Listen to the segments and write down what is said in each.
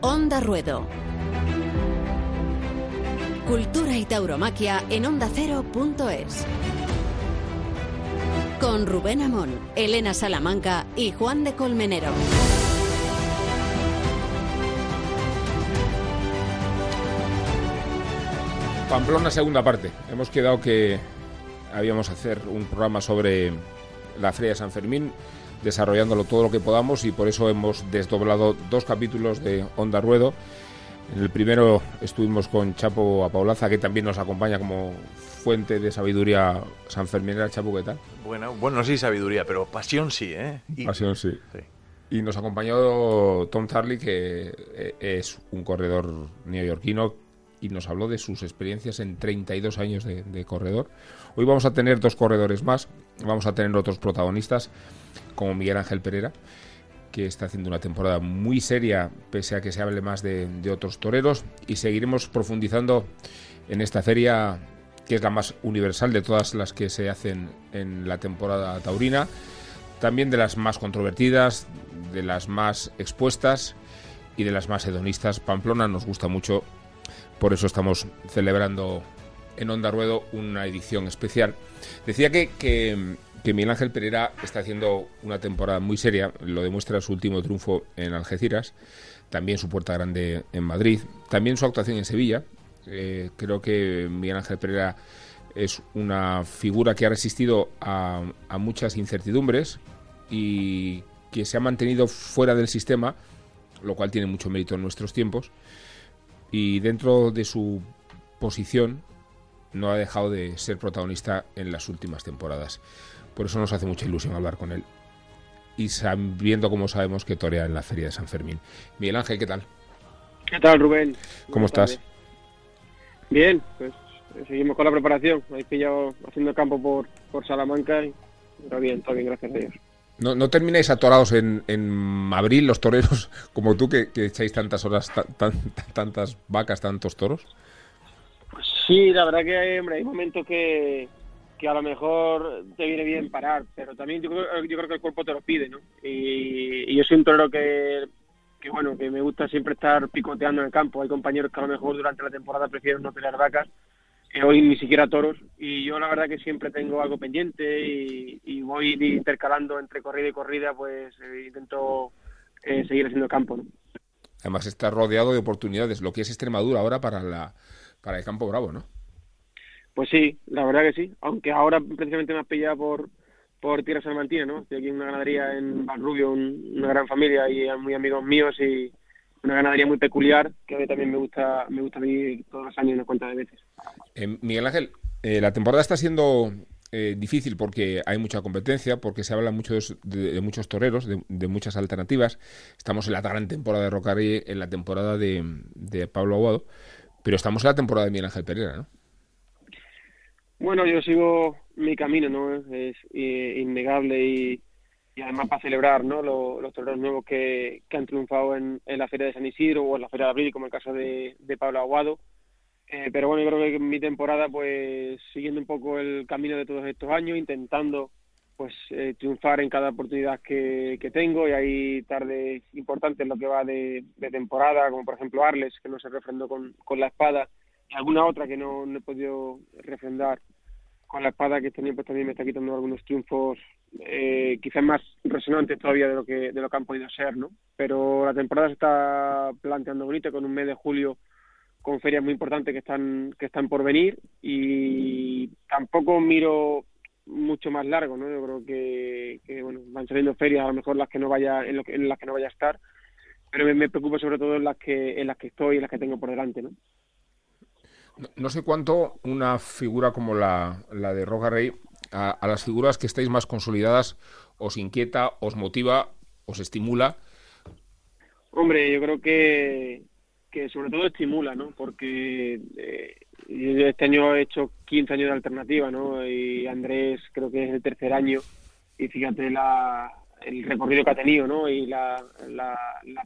Onda Ruedo. Cultura y tauromaquia en ondacero.es. Con Rubén Amón, Elena Salamanca y Juan de Colmenero. Pamplona, segunda parte. Hemos quedado que habíamos hacer un programa sobre la Feria San Fermín, desarrollándolo todo lo que podamos y por eso hemos desdoblado dos capítulos de Onda Ruedo. En el primero estuvimos con Chapo Apaulaza, que también nos acompaña como fuente de sabiduría sanferminera. Chapo, ¿qué tal? Bueno, bueno, sí sabiduría, pero pasión sí, ¿eh? Pasión sí. Y nos acompañó Tom Charlie, que eh, es un corredor neoyorquino y nos habló de sus experiencias en 32 años de, corredor. Hoy vamos a tener dos corredores más, vamos a tener otros protagonistas como Miguel Ángel Pereira, que está haciendo una temporada muy seria, pese a que se hable más de, otros toreros, y seguiremos profundizando en esta feria, que es la más universal de todas las que se hacen en la temporada taurina, también de las más controvertidas, de las más expuestas y de las más hedonistas. Pamplona nos gusta mucho por eso estamos celebrando en Onda Ruedo una edición especial. Decía que, que, Miguel Ángel Pereira está haciendo una temporada muy seria, lo demuestra su último triunfo en Algeciras, también su puerta grande en Madrid, también su actuación en Sevilla. Eh, creo que Miguel Ángel Pereira es una figura que ha resistido a muchas incertidumbres y que se ha mantenido fuera del sistema, lo cual tiene mucho mérito en nuestros tiempos y dentro de su posición no ha dejado de ser protagonista en las últimas temporadas. Por eso nos hace mucha ilusión hablar con él. Y sabiendo como sabemos que torea en la Feria de San Fermín. Miguel Ángel, ¿qué tal? ¿Qué tal, Rubén? ¿Cómo estás? Bien, pues seguimos con la preparación. He pillado haciendo campo por, por Salamanca y todo bien, todo bien, gracias a Dios. ¿No, no termináis atorados en, en abril los toreros como tú que, echáis tantas horas, tantas vacas, tantos toros? Pues sí, la verdad que hombre, hay momentos que, que a lo mejor te viene bien parar, pero también yo, yo creo que el cuerpo te lo pide, ¿no? Y, yo soy un torero que, que, bueno, que me gusta siempre estar picoteando en el campo. Hay compañeros que a lo mejor durante la temporada prefieren no pelear vacas hoy ni siquiera toros y yo la verdad que siempre tengo algo pendiente y, voy intercalando entre corrida y corrida pues eh, intento eh, seguir haciendo campo ¿no? además está rodeado de oportunidades lo que es Extremadura ahora para la para el campo bravo no pues sí la verdad que sí aunque ahora precisamente me has pillado por por Tierra Salmantina no estoy aquí en una ganadería en Valrubio una gran familia y muy amigos míos y una ganadería muy peculiar que a mí también me gusta me gusta vivir todos los años una cuenta de veces. Eh, Miguel Ángel, eh, la temporada está siendo eh, difícil porque hay mucha competencia, porque se habla mucho de, muchos toreros, de, muchas alternativas. Estamos en la gran temporada de Rocaré, en la temporada de, de, Pablo Aguado, pero estamos en la temporada de Miguel Ángel Pereira, ¿no? Bueno, yo sigo mi camino, ¿no? Es innegable y y además para celebrar ¿no? los, toreros nuevos que, han triunfado en, la Feria de San Isidro o en la Feria de Abril, como el caso de, Pablo Aguado. Eh, pero bueno, yo creo que en mi temporada, pues siguiendo un poco el camino de todos estos años, intentando pues eh, triunfar en cada oportunidad que, tengo y hay tardes importantes en lo que va de, temporada, como por ejemplo Arles, que no se refrendó con, con la espada, alguna otra que no, no he podido refrendar. Con la espada que año pues también me está quitando algunos triunfos eh, quizás más resonantes todavía de lo que de lo que han podido ser no pero la temporada se está planteando bonita con un mes de julio con ferias muy importantes que están que están por venir y tampoco miro mucho más largo no yo creo que, bueno van saliendo ferias a lo mejor las que no vaya en, lo en las que no vaya a estar pero me, me preocupa sobre todo en las que en las que estoy y en las que tengo por delante no no, sé cuánto una figura como la, la de Roca Rey, a, las figuras que estáis más consolidadas, os inquieta, os motiva, os estimula. Hombre, yo creo que, que sobre todo estimula, ¿no? Porque eh, este año he hecho 15 años de alternativa, ¿no? Y Andrés creo que es el tercer año. Y fíjate la, el recorrido que ha tenido, ¿no? Y la, la,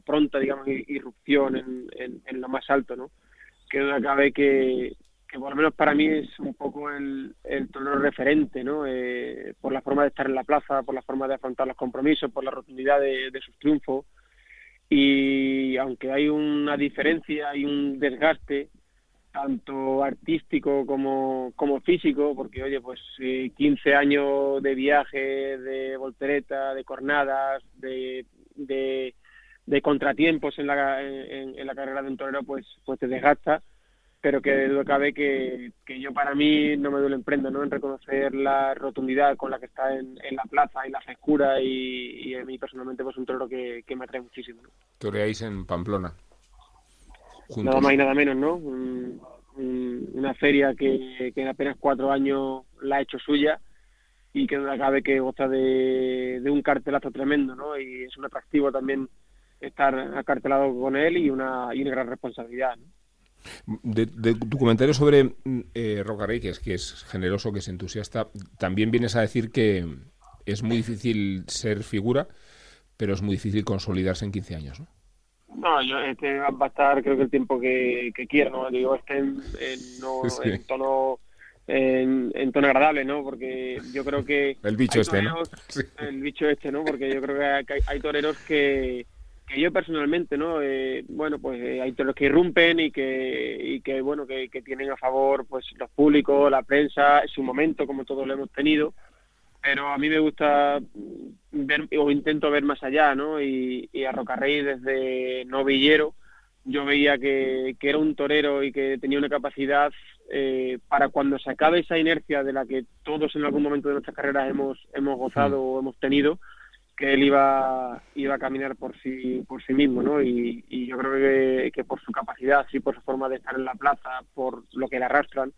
pronta, digamos, irrupción en, en, en, lo más alto, ¿no? Que duda cabe que, por lo menos para mí es un poco el, el referente, ¿no? Eh, por la forma de estar en la plaza, por la forma de afrontar los compromisos, por la rotundidad de, sus triunfos. y aunque hay una diferencia, hay un desgaste tanto artístico como, como físico, porque oye, pues 15 años de viaje, de voltereta, de cornadas, de, de, contratiempos en la, en, la carrera de un torero, pues, pues te desgasta, pero que duda cabe que, que yo para mí no me duele en prenda, ¿no? En reconocer la rotundidad con la que está en, en la plaza y la frescura y, y, a mí personalmente pues un torero que, que me atrae muchísimo. ¿no? Toreáis en Pamplona. Nada más y nada menos, ¿no? una feria que, en apenas cuatro años la ha hecho suya y que no cabe que goza de, un cartelazo tremendo, ¿no? Y es un atractivo también estar acartelado con él y una, y una gran responsabilidad, De, tu comentario sobre eh, Roca Rey, que es, que es generoso, que es entusiasta, también vienes a decir que es muy difícil ser figura, pero es muy difícil consolidarse en 15 años, ¿no? No, yo, este va a estar creo que el tiempo que, que quiera, ¿no? Digo, este en, en, tono en, tono agradable, ¿no? Porque yo creo que... El bicho este, ¿no? El bicho este, ¿no? Porque yo creo que hay, toreros que, que yo personalmente, ¿no? Eh, bueno, pues eh, hay toreros que irrumpen y que, y que bueno, que, que tienen a favor pues los públicos, la prensa, su momento, como todos lo hemos tenido pero a mí me gusta ver o intento ver más allá, ¿no? Y, a Rocarrey desde novillero yo veía que, era un torero y que tenía una capacidad eh, para cuando se acabe esa inercia de la que todos en algún momento de nuestras carreras hemos hemos gozado o hemos tenido que él iba iba a caminar por sí por sí mismo no y, yo creo que, que por su capacidad y por su forma de estar en la plaza por lo que le arrastran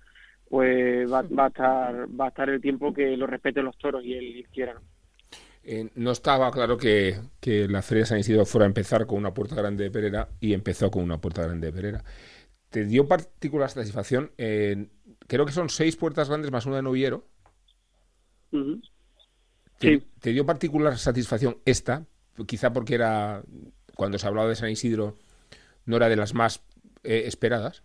pues va, va, a estar va a estar el tiempo que lo respeten los toros y él quiera. Eh, no estaba claro que, que, la Feria de San Isidro fuera a empezar con una puerta grande de Perera y empezó con una puerta grande de Perera. ¿Te dio particular satisfacción? creo que son seis puertas grandes más una de Noviero. ¿Te, sí. ¿Te dio particular satisfacción esta? Quizá porque era, cuando se hablaba de San Isidro, no era de las más eh, esperadas.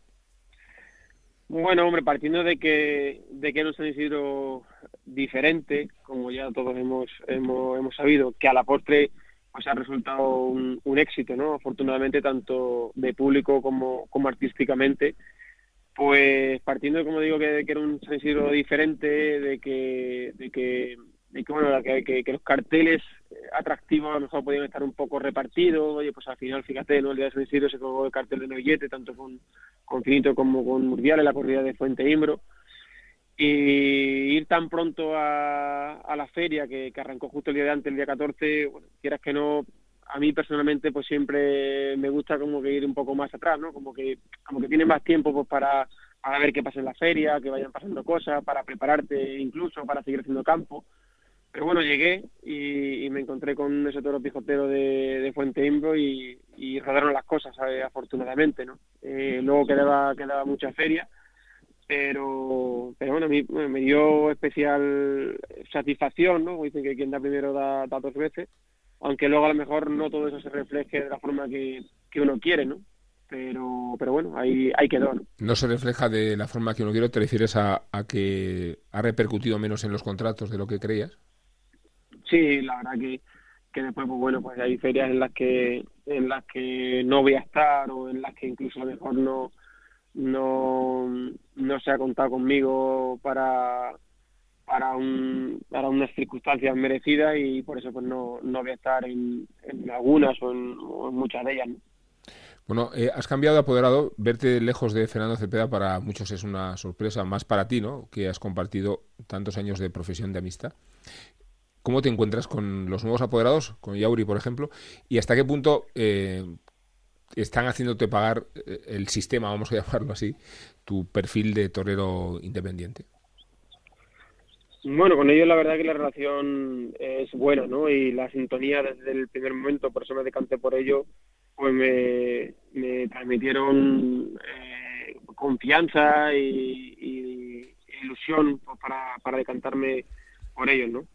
Bueno, hombre, partiendo de que, de que era un San Isidro diferente, como ya todos hemos, hemos, hemos sabido, que a la postre pues ha resultado un, un éxito, ¿no? Afortunadamente, tanto de público como, como artísticamente. Pues partiendo, como digo, que, que era un San Isidro diferente, de que, de que y que, bueno, que, que, los carteles atractivos a lo mejor podían estar un poco repartidos. Oye, pues al final, fíjate. El día de San Isidro se colgó el cartel de Novillete, tanto con, con Finito como con Murdial en la corrida de Fuente Imbro. Y ir tan pronto a, a la feria, que, que, arrancó justo el día de antes, el día 14, bueno, quieras que no, a mí personalmente pues siempre me gusta como que ir un poco más atrás, ¿no? Como que, como que tienes más tiempo pues para, para ver qué pasa en la feria, que vayan pasando cosas, para prepararte incluso, para seguir haciendo campo. Pero bueno, llegué y, me encontré con ese toro pijotero de, de Fuente Imbro y, rodaron las cosas, afortunadamente, ¿no? Eh, luego quedaba, quedaba mucha feria, pero, pero bueno, mí me dio especial satisfacción, ¿no? Dicen que quien da primero da, dos veces, aunque luego a lo mejor no todo eso se refleje de la forma que, que uno quiere, ¿no? pero pero bueno, ahí, ahí quedó. ¿no? ¿no? se refleja de la forma que uno quiere? ¿Te refieres a, a que ha repercutido menos en los contratos de lo que creías? Sí, la verdad que, que después, pues bueno, pues hay ferias en las que en las que no voy a estar o en las que incluso a lo mejor no no, no se ha contado conmigo para para un para unas circunstancias merecidas y por eso pues no, no voy a estar en, algunas o en, muchas de ellas. Bueno, eh, has cambiado de apoderado. Verte lejos de Fernando Cepeda para muchos es una sorpresa, más para ti, ¿no? Que has compartido tantos años de profesión de amistad. ¿Cómo te encuentras con los nuevos apoderados, con Yauri, por ejemplo? ¿Y hasta qué punto eh, están haciéndote pagar eh, el sistema, vamos a llamarlo así, tu perfil de torero independiente? Bueno, con ellos la verdad que la relación es buena, ¿no? Y la sintonía desde el primer momento, por eso me decanté por ello, pues me, transmitieron eh, confianza y, ilusión pues, para decantarme por ellos, ¿no?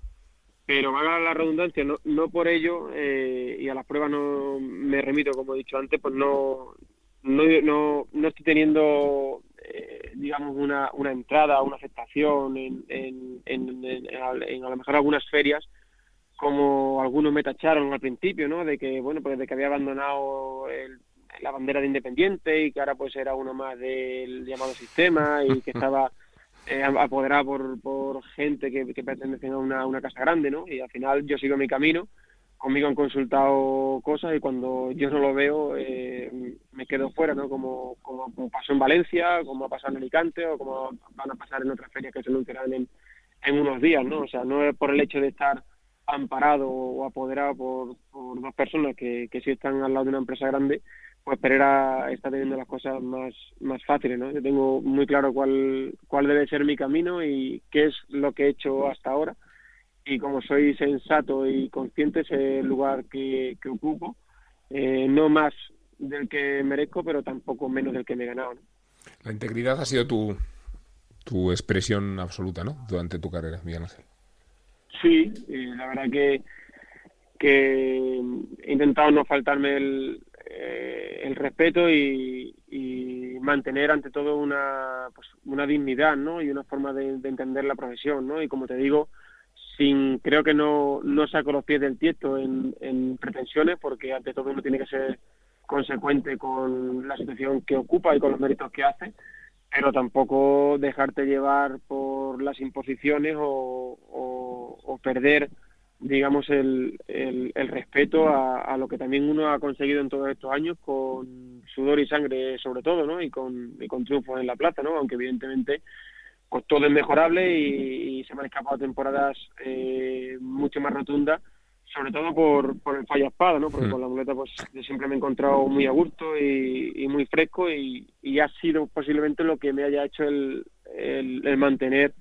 Pero valga la redundancia, no, no por ello, eh, y a las pruebas no me remito, como he dicho antes, pues no, no, no, no estoy teniendo, eh, digamos, una, una entrada, una aceptación en, en, en, en, a lo mejor algunas ferias, como algunos me tacharon al principio, ¿no? De que, bueno, pues de que había abandonado la bandera de Independiente y que ahora pues era uno más del llamado sistema y que estaba eh, apoderado por, por gente que, que pertenece a una, una casa grande, ¿no? Y al final yo sigo mi camino, conmigo han consultado cosas y cuando yo no lo veo eh, me quedo fuera, ¿no? Como, como, pasó en Valencia, como ha pasado en Alicante o como van a pasar en otras ferias que se anunciarán en, en unos días, ¿no? O sea, no es por el hecho de estar amparado o apoderado por, por dos personas que, que sí están al lado de una empresa grande, pues Pereira está teniendo las cosas más, más fáciles, ¿no? Yo tengo muy claro cuál, cuál debe ser mi camino y qué es lo que he hecho hasta ahora. Y como soy sensato y consciente, es el lugar que, que ocupo. Eh, no más del que merezco, pero tampoco menos del que me he ganado. La integridad ha sido tu, tu expresión absoluta, ¿no? Durante tu carrera, Miguel Ángel. Sí, la verdad que, que he intentado no faltarme el, eh, el respeto y, mantener ante todo una, pues, una dignidad ¿no? y una forma de, entender la profesión. ¿no? Y como te digo, sin creo que no, no saco los pies del tiesto en, en pretensiones porque ante todo uno tiene que ser consecuente con la situación que ocupa y con los méritos que hace pero tampoco dejarte llevar por las imposiciones o, o, perder digamos el, el, respeto a, lo que también uno ha conseguido en todos estos años con sudor y sangre sobre todo no y con, y con triunfos en la plaza no aunque evidentemente pues todo es mejorable y, se me han escapado temporadas eh, mucho más rotundas sobre todo por, por el fallo espada, ¿no? Porque mm. con la muleta pues yo siempre me he encontrado muy a gusto y, muy fresco y, ha sido posiblemente lo que me haya hecho el, el, mantener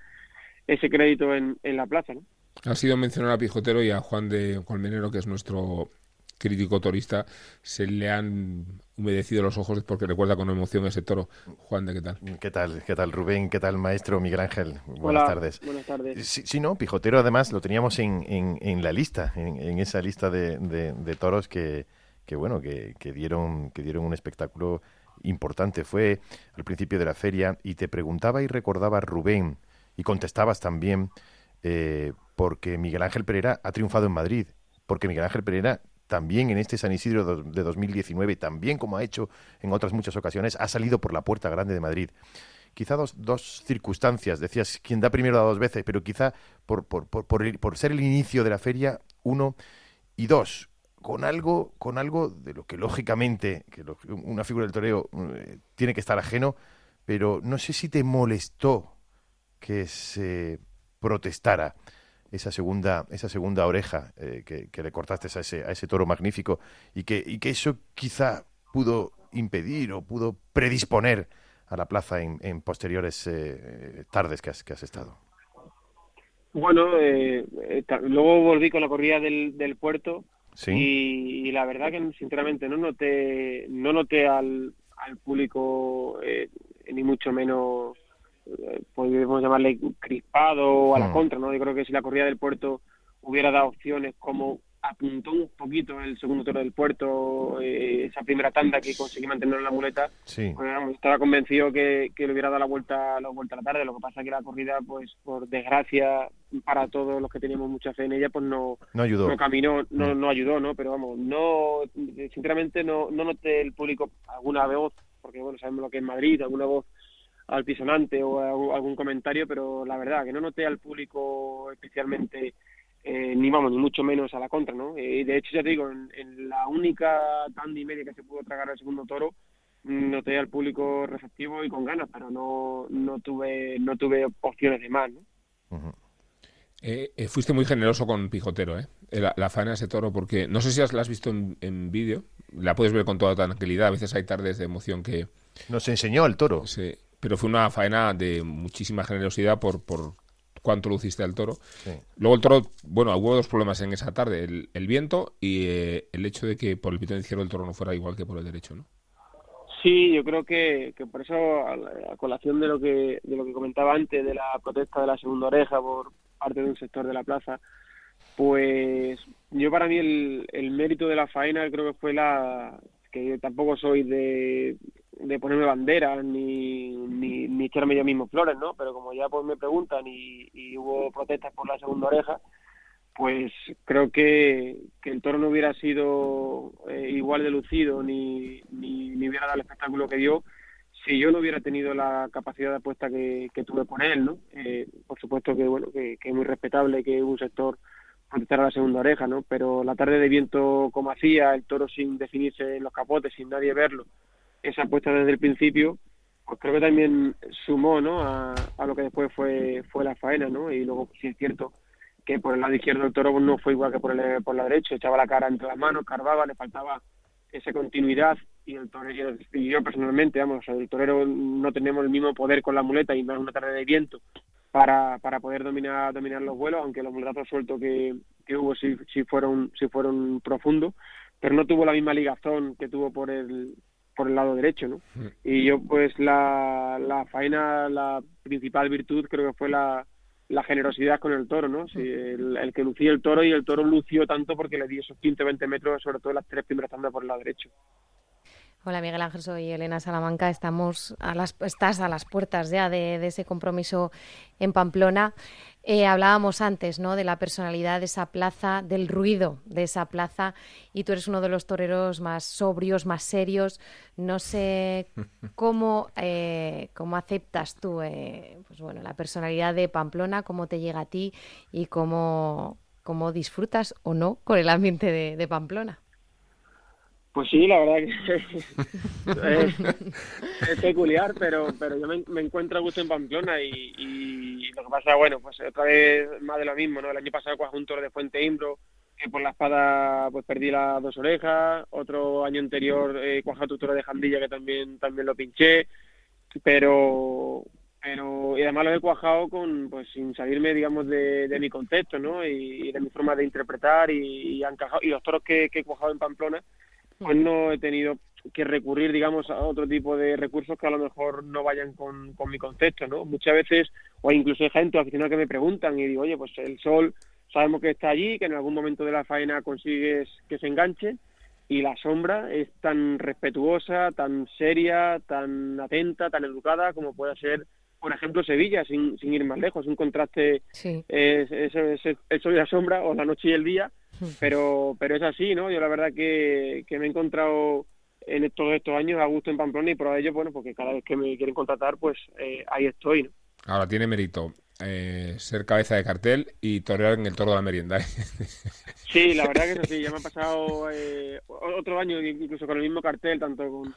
ese crédito en, en la plaza, ¿no? Ha sido mencionar a Pijotero y a Juan de Colmenero, que es nuestro crítico torista, se le han humedecido los ojos porque recuerda con emoción ese toro. Juan, ¿de qué tal? ¿Qué tal? ¿Qué tal, Rubén? ¿Qué tal, maestro Miguel Ángel? Buenas tardes. Buenas tardes. Sí, no, Pijotero además lo teníamos en, en, la lista, en, esa lista de, de, toros que, que bueno, que, que, dieron, que dieron un espectáculo importante. Fue al principio de la feria y te preguntaba y recordaba Rubén y contestabas también eh, porque Miguel Ángel Pereira ha triunfado en Madrid, porque Miguel Ángel Pereira también en este San Isidro de 2019, también como ha hecho en otras muchas ocasiones, ha salido por la puerta grande de Madrid. Quizá dos, circunstancias, decías, quien da primero da dos veces, pero quizá por, por, por, por, ser el inicio de la feria, uno, y dos, con algo, con algo de lo que lógicamente, que una figura del toreo eh, tiene que estar ajeno, pero no sé si te molestó que se protestara esa segunda, esa segunda oreja eh, que, le cortaste a ese, a ese toro magnífico y que, y que eso quizá pudo impedir o pudo predisponer a la plaza en, posteriores eh, tardes que has, que has estado. Bueno, eh, luego volví con la corrida del, del puerto y, la verdad que sinceramente no noté, no noté al, al público ni mucho menos podemos llamarle crispado o a la hmm. contra, ¿no? Yo creo que si la corrida del puerto hubiera dado opciones como apuntó un poquito el segundo toro del puerto, eh, esa primera tanda que conseguí mantener en la muleta, pues, estaba convencido que, le hubiera dado la vuelta, la vuelta a la tarde. Lo que pasa es que la corrida, pues por desgracia para todos los que teníamos mucha fe en ella, pues no, no ayudó. No caminó, no, hmm. no ayudó, ¿no? Pero vamos, no, sinceramente no, no noté el público alguna voz, porque bueno, sabemos lo que es Madrid, alguna voz altisonante o algún comentario, pero la verdad que no noté al público especialmente, eh, ni vamos, ni mucho menos a la contra, ¿no? Y de hecho, ya te digo, en, la única tanda y media que se pudo tragar al segundo toro, noté al público receptivo y con ganas, pero no, no tuve no tuve opciones de más, ¿no? Eh, eh, fuiste muy generoso con Pijotero, ¿eh? La, la faena de ese toro, porque no sé si la has visto en, en vídeo, la puedes ver con toda tranquilidad, a veces hay tardes de emoción que... Nos enseñó el toro. Sí, pero fue una faena de muchísima generosidad por, por cuánto luciste al toro. Luego el toro, bueno, hubo dos problemas en esa tarde, el, viento y eh, el hecho de que por el pitón izquierdo el toro no fuera igual que por el derecho, ¿no? Sí, yo creo que, que por eso, a, colación de lo que de lo que comentaba antes, de la protesta de la segunda oreja por parte de un sector de la plaza, pues yo para mí el, el mérito de la faena creo que fue la que yo tampoco soy de, de ponerme banderas ni, ni, ni, echarme yo mismo flores, ¿no? Pero como ya pues me preguntan y, hubo protestas por la segunda oreja, pues creo que, que el toro no hubiera sido eh, igual de lucido ni, ni, ni, hubiera dado el espectáculo que dio si yo no hubiera tenido la capacidad de apuesta que, que tuve por él, ¿no? Eh, por supuesto que, bueno, que, que, es muy respetable que un sector contestara a la segunda oreja, ¿no? Pero la tarde de viento como hacía, el toro sin definirse en los capotes, sin nadie verlo, esa apuesta desde el principio, pues creo que también sumó, ¿no? A, a lo que después fue, fue la faena, ¿no? Y luego, sí es cierto, que por el lado izquierdo el toro no fue igual que por, el, por la derecha, echaba la cara entre las manos, cargaba, le faltaba esa continuidad y el torero, y yo personalmente, vamos, el torero no tenemos el mismo poder con la muleta y más una tarde de viento para, para poder dominar dominar los vuelos, aunque los muletazos sueltos que, que hubo sí, sí fueron sí fueron profundos, pero no tuvo la misma ligazón que tuvo por el por el lado derecho, ¿no? Y yo pues la, la faena, la principal virtud creo que fue la, la generosidad con el toro, ¿no? Sí, el, el, que lucía el toro y el toro lució tanto porque le dio esos 15 20 metros, sobre todo las tres primeras tandas por el lado derecho. Hola Miguel Ángel, soy Elena Salamanca. Estamos a las, estás a las puertas ya de, de ese compromiso en Pamplona. Eh, hablábamos antes ¿no? de la personalidad de esa plaza, del ruido de esa plaza, y tú eres uno de los toreros más sobrios, más serios. No sé cómo, eh, cómo aceptas tú eh, pues bueno, la personalidad de Pamplona, cómo te llega a ti y cómo, cómo disfrutas o no con el ambiente de, de Pamplona. Pues sí, la verdad que es, es, peculiar, pero pero yo me, encuentro a gusto en Pamplona y, y, lo que pasa, bueno, pues otra vez más de lo mismo, ¿no? El año pasado cuajé un toro de Fuente Imbro, que por la espada pues perdí las dos orejas, otro año anterior eh, cuajé tu toro de Jandilla que también también lo pinché, pero pero y además lo he cuajado con pues sin salirme digamos de, de mi contexto, ¿no? Y, y, de mi forma de interpretar y, y, han cajado, y los toros que he cuajado en Pamplona pues no he tenido que recurrir, digamos, a otro tipo de recursos que a lo mejor no vayan con, con mi concepto, ¿no? Muchas veces, o incluso hay gente aficionados que me preguntan y digo, oye, pues el sol sabemos que está allí, que en algún momento de la faena consigues que se enganche, y la sombra es tan respetuosa, tan seria, tan atenta, tan educada como puede ser, por ejemplo, Sevilla, sin, sin ir más lejos. Un contraste sí. es, es, es, el sol y la sombra, o la noche y el día, pero pero es así, ¿no? Yo la verdad que, que me he encontrado en todos estos años a gusto en Pamplona y por ello, bueno, porque cada vez que me quieren contratar, pues eh, ahí estoy, ¿no? Ahora tiene mérito eh, ser cabeza de cartel y torear en el toro de la merienda. Sí, la verdad que eso sí, ya me ha pasado eh, otro año incluso con el mismo cartel, tanto con,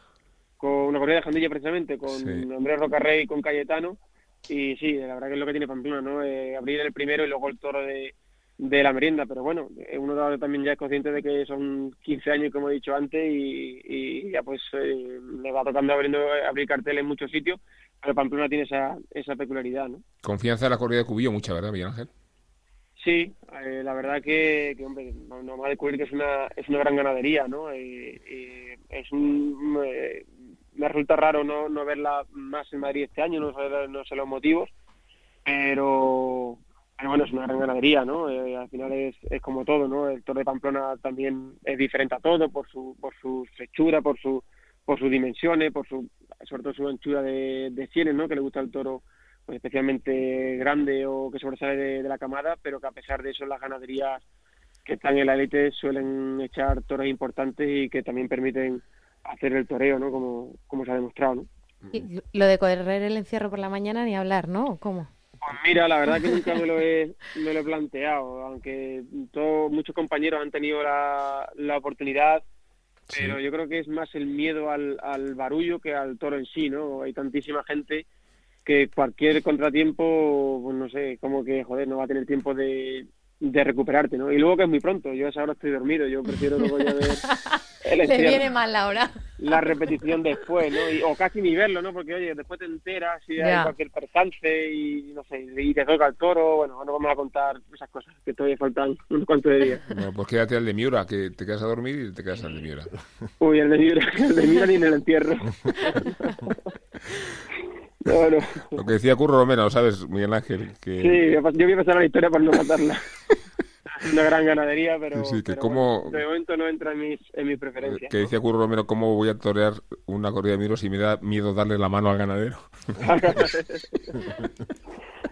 con una corrida de Jandilla precisamente, con sí. Andrés Rocarrey y con Cayetano, y sí, la verdad que es lo que tiene Pamplona, ¿no? Eh, abrir el primero y luego el toro de de la merienda, pero bueno, uno también ya es consciente de que son 15 años, como he dicho antes, y, y ya pues eh, le va tocando abriendo, abrir carteles en muchos sitios, pero Pamplona tiene esa, esa peculiaridad, ¿no? Confianza en la corrida de Cubillo, mucha, ¿verdad, Miguel Ángel? Sí, eh, la verdad que, que hombre, no, no va a descubrir que es una, es una gran ganadería, ¿no? Eh, eh, es un, me resulta raro no, no verla más en Madrid este año, no sé, no sé los motivos, pero pero bueno, es una gran ganadería, ¿no? Eh, al final es, como todo, ¿no? El toro de Pamplona también es diferente a todo por su por su hechura, por su por sus dimensiones, por su sobre todo su anchura de, de sienes, ¿no? Que le gusta el toro pues, especialmente grande o que sobresale de, de, la camada, pero que a pesar de eso las ganaderías que están en la élite suelen echar toros importantes y que también permiten hacer el toreo, ¿no? Como, como se ha demostrado, ¿no? Y lo de correr el encierro por la mañana ni hablar, ¿no? ¿Cómo? Pues mira, la verdad que nunca me lo he, me lo he planteado, aunque todos, muchos compañeros han tenido la, la oportunidad, pero yo creo que es más el miedo al, al barullo que al toro en sí, ¿no? Hay tantísima gente que cualquier contratiempo, pues no sé, como que, joder, no va a tener tiempo de, de recuperarte, ¿no? Y luego que es muy pronto, yo a esa hora estoy dormido, yo prefiero luego ya ver el Le viene mal la hora. La repetición después, ¿no? Y, o casi ni verlo, ¿no? Porque, oye, después te enteras si hay cualquier percance y, no sé, y te toca el toro, bueno, no vamos a contar esas cosas, que todavía faltan unos cuantos de días. Bueno, pues quédate al de Miura, que te quedas a dormir y te quedas al de Miura. Uy, el de Miura, el de Miura ni en el entierro. No, no. Lo que decía Curro Romero, ¿sabes, Miguel Ángel? Que... Sí, yo voy a pasar la historia para no matarla. Una gran ganadería, pero, sí, que pero como... bueno, de momento no entra en mis, en mis preferencias. Que decía Curro Romero, ¿cómo voy a torear una corrida de miros si me da miedo darle la mano al ganadero?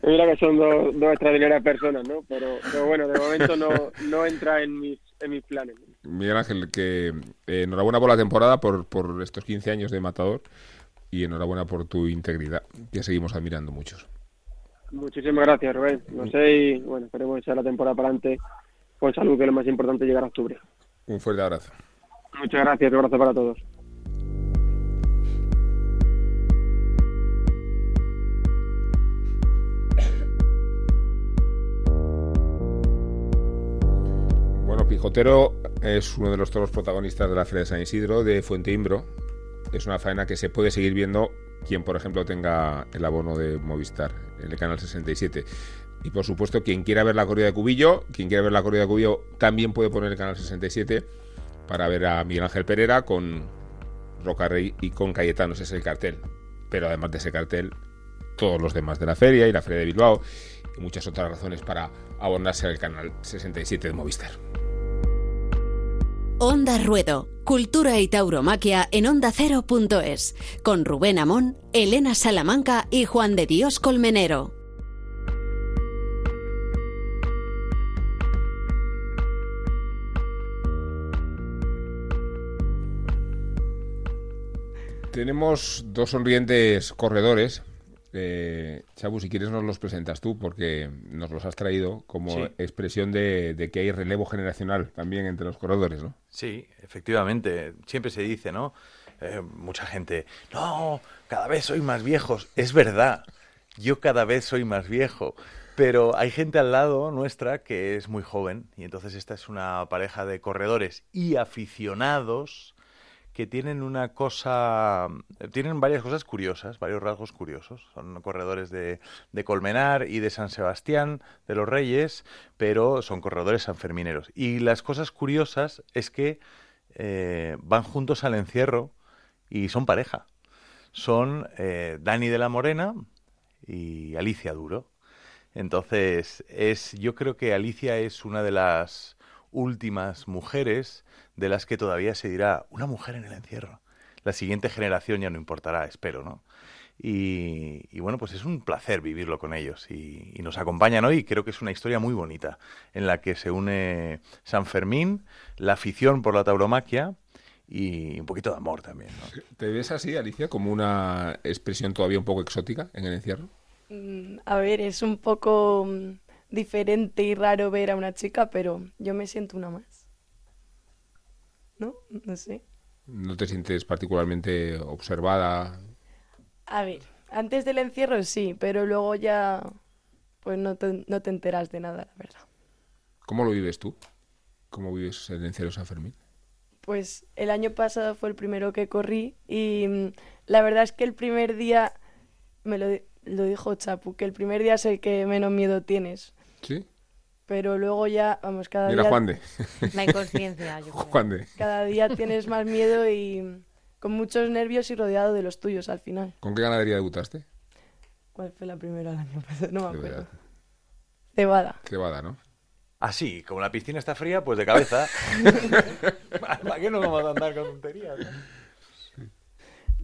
Mira que son dos, dos extraordinarias personas, ¿no? Pero, pero bueno, de momento no, no entra en mis, en mis planes. Miguel Ángel, que eh, enhorabuena por la temporada, por, por estos 15 años de Matador y enhorabuena por tu integridad, que seguimos admirando muchos. Muchísimas gracias, Rubén. No sé, y bueno, esperemos echar la temporada para adelante con salud, que es lo más importante llegar a octubre. Un fuerte abrazo. Muchas gracias, un abrazo para todos. Bueno, Pijotero es uno de los toros protagonistas de la Feria de San Isidro de Fuente Imbro. Es una faena que se puede seguir viendo quien, por ejemplo, tenga el abono de Movistar, el canal 67. Y por supuesto, quien quiera ver la corrida de Cubillo, quien quiera ver la corrida de Cubillo también puede poner el canal 67 para ver a Miguel Ángel Pereira con Roca Rey y con Cayetano, ese es el cartel. Pero además de ese cartel, todos los demás de la feria y la feria de Bilbao y muchas otras razones para abonarse al canal 67 de Movistar. Onda Ruedo, Cultura y Tauromaquia en onda ondacero.es, con Rubén Amón, Elena Salamanca y Juan de Dios Colmenero. Tenemos dos sonrientes corredores. Eh, Chabu, si quieres nos los presentas tú, porque nos los has traído como Sí. expresión de, de que hay relevo generacional también entre los corredores, ¿no? Sí, efectivamente. Siempre se dice, ¿no? Eh, mucha gente, no, cada vez soy más viejos. Es verdad, yo cada vez soy más viejo. Pero hay gente al lado nuestra que es muy joven y entonces esta es una pareja de corredores y aficionados que tienen una cosa, tienen varias cosas curiosas, varios rasgos curiosos. Son corredores de, de Colmenar y de San Sebastián, de los Reyes, pero son corredores sanfermineros. Y las cosas curiosas es que eh, van juntos al encierro y son pareja. Son eh, Dani de la Morena y Alicia Duro. Entonces, es, yo creo que Alicia es una de las últimas mujeres de las que todavía se dirá una mujer en el encierro. La siguiente generación ya no importará, espero, ¿no? Y, y bueno, pues es un placer vivirlo con ellos y, y nos acompañan hoy. Creo que es una historia muy bonita en la que se une San Fermín, la afición por la tauromaquia y un poquito de amor también. ¿no? ¿Te ves así, Alicia, como una expresión todavía un poco exótica en el encierro? Mm, A ver, es un poco mm, diferente y raro ver a una chica, pero yo me siento una más. ¿No? No sé. ¿No te sientes particularmente observada? A ver, antes del encierro sí, pero luego ya pues no te, no te enteras de nada, la verdad. ¿Cómo lo vives tú? ¿Cómo vives el encierro San Fermín? Pues el año pasado fue el primero que corrí y mm, la verdad es que el primer día, me lo, lo dijo Chapu, que el primer día es el que menos miedo tienes, ¿Sí? pero luego ya, vamos, cada Mira, día... Juan de. La inconsciencia, yo creo. Juan de. Cada día tienes más miedo y con muchos nervios y rodeado de los tuyos al final. ¿Con qué ganadería debutaste? ¿Cuál fue la primera el año pasado? No me De acuerdo. verdad. Cebada. Cebada, ¿no? Así, como la piscina está fría, pues de cabeza. ¿Para qué no vamos a andar con tonterías? no?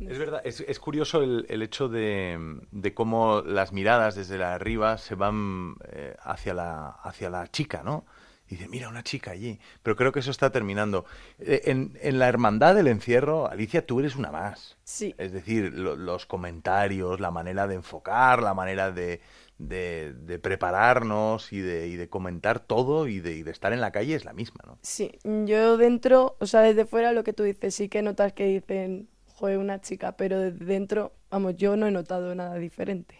Es verdad, es, es curioso el, el hecho de, de cómo las miradas desde la arriba se van eh, hacia, la, hacia la chica, ¿no? Y dice, mira, una chica allí. Pero creo que eso está terminando. Eh, en, en la hermandad del encierro, Alicia, tú eres una más. Sí. Es decir, lo- los comentarios, la manera de enfocar, la manera de, de, de prepararnos y de, y de comentar todo y de, y de estar en la calle es la misma, ¿no? Sí, yo dentro, o sea, desde fuera lo que tú dices, sí que notas que dicen, joder, una chica, pero desde dentro, vamos, yo no he notado nada diferente.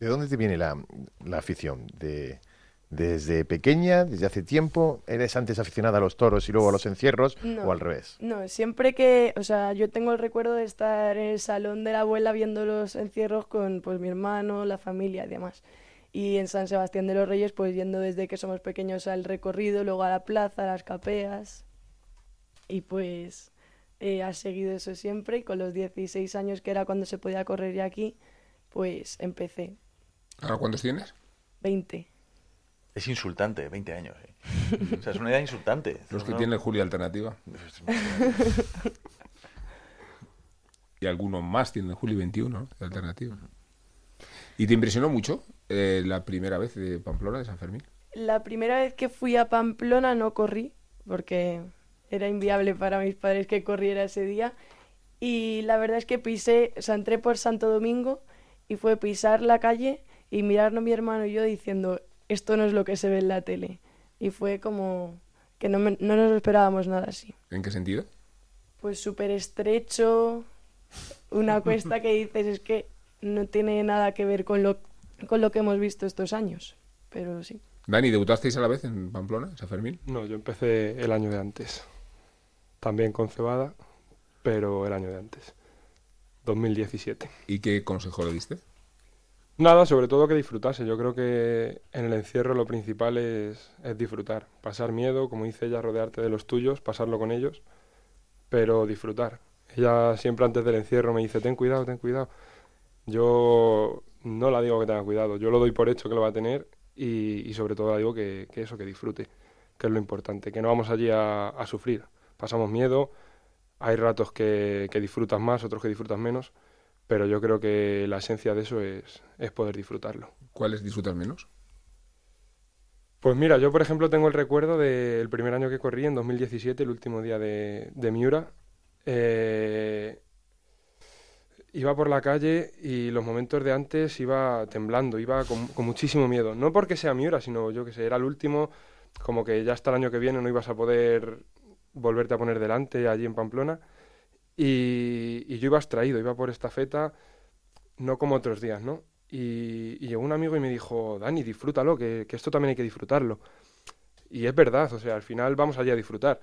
¿De dónde te viene la, la afición? ¿De, ¿Desde pequeña, desde hace tiempo? ¿Eres antes aficionada a los toros y luego a los encierros? No. ¿O al revés? No, siempre que, o sea, yo tengo el recuerdo de estar en el salón de la abuela viendo los encierros con pues mi hermano, la familia y demás. Y en San Sebastián de los Reyes, pues yendo desde que somos pequeños al recorrido, luego a la plaza, a las capeas. Y pues eh, has seguido eso siempre y con los 16 años que era cuando se podía correr ya aquí, pues empecé. ¿Ahora cuántos tienes? 20. Es insultante, 20 años. ¿eh? O sea, es una edad insultante. Los que No- tienen Julia Alternativa. Y algunos más tienen Juli 21 ¿no? de Alternativa. ¿Y te impresionó mucho eh, la primera vez de Pamplona, de San Fermín? La primera vez que fui a Pamplona no corrí, porque era inviable para mis padres que corriera ese día. Y la verdad es que pisé, o sea, entré por Santo Domingo y fue pisar la calle y mirarnos mi hermano y yo diciendo, esto no es lo que se ve en la tele. Y fue como que no, me- no nos esperábamos nada así. ¿En qué sentido? Pues súper estrecho, una cuesta que dices es que no tiene nada que ver con lo, con lo que hemos visto estos años. Pero sí. Dani, ¿debutasteis a la vez en Pamplona, en San Fermín? No, yo empecé el año de antes. También con cebada, pero el año de antes. 2017. ¿Y qué consejo le diste? Nada, sobre todo que disfrutase. Yo creo que en el encierro lo principal es, es disfrutar. Pasar miedo, como dice ella, rodearte de los tuyos, pasarlo con ellos, pero disfrutar. Ella siempre antes del encierro me dice, ten cuidado, ten cuidado. Yo no la digo que tenga cuidado, yo lo doy por hecho que lo va a tener y, y sobre todo la digo que, que eso, que disfrute, que es lo importante, que no vamos allí a, a sufrir. Pasamos miedo, hay ratos que, que disfrutas más, otros que disfrutas menos, pero yo creo que la esencia de eso es, es poder disfrutarlo. ¿Cuáles disfrutas menos? Pues mira, yo por ejemplo tengo el recuerdo del primer año que corrí, en 2017, el último día de, de Miura. Eh, iba por la calle y los momentos de antes iba temblando, iba con, con muchísimo miedo. No porque sea Miura, sino yo que sé, era el último, como que ya hasta el año que viene no ibas a poder volverte a poner delante allí en Pamplona. Y, y yo iba extraído, iba por esta feta, no como otros días, ¿no? Y, llegó un amigo y me dijo, Dani, disfrútalo, que, esto también hay que disfrutarlo. Y es verdad, o sea, al final vamos allí a disfrutar.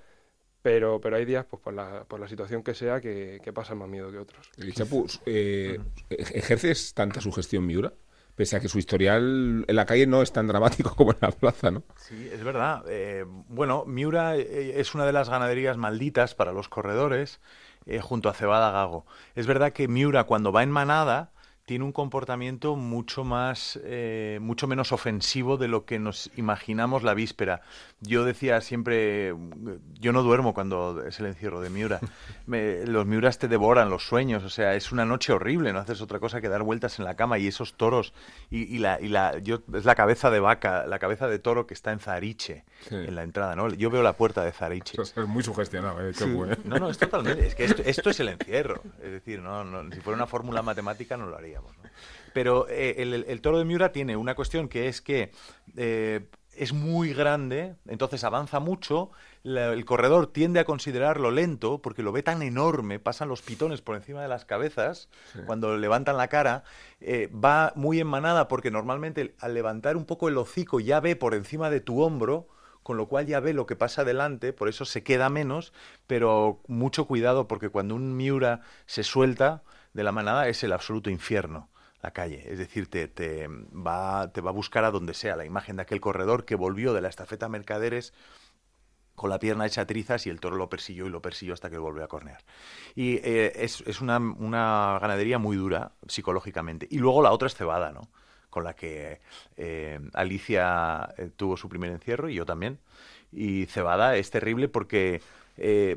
Pero, pero hay días, pues por la, por la situación que sea, que, que pasan más miedo que otros. Eh, Chapu, eh, ¿ejerces tanta sugestión Miura? Pese a que su historial en la calle no es tan dramático como en la plaza, ¿no? Sí, es verdad. Eh, bueno, Miura eh, es una de las ganaderías malditas para los corredores eh, junto a Cebada Gago. Es verdad que Miura cuando va en manada tiene un comportamiento mucho más, eh, mucho menos ofensivo de lo que nos imaginamos la víspera. Yo decía siempre, yo no duermo cuando es el encierro de Miura. Me- los Miuras te devoran los sueños, o sea, es una noche horrible, no haces otra cosa que dar vueltas en la cama y esos toros y, y la, y la, yo, es la cabeza de vaca, la cabeza de toro que está en Zariche, Sí. en la entrada, ¿no? Yo veo la puerta de Zariche. Eso es muy sugestionado, ¿eh? Chapu, ¿eh? No, no, es totalmente. Es que esto, esto es el encierro. Es decir, no, no, si fuera una fórmula matemática no lo Pero eh, el, toro de Miura tiene una cuestión que es que eh, es muy grande, entonces avanza mucho. la- el corredor tiende a considerarlo lento porque lo ve tan enorme, pasan los pitones por encima de las cabezas cuando levantan la cara. eh, va muy en manada porque normalmente al levantar un poco el hocico ya ve por encima de tu hombro con lo cual ya ve lo que pasa adelante, por eso se queda menos, pero mucho cuidado porque cuando un Miura se suelta de la manada es el absoluto infierno la calle, es decir, te, te va, te va a buscar a donde sea, la imagen de aquel corredor que volvió de la estafeta Mercaderes con la pierna hecha trizas y el toro lo persiguió y lo persiguió hasta que volvió a cornear. Y eh, es, es una, una ganadería muy dura psicológicamente. Y luego la otra es cebada, ¿no? Con la que eh, Alicia eh, tuvo su primer encierro y yo también. Y cebada es terrible porque eh,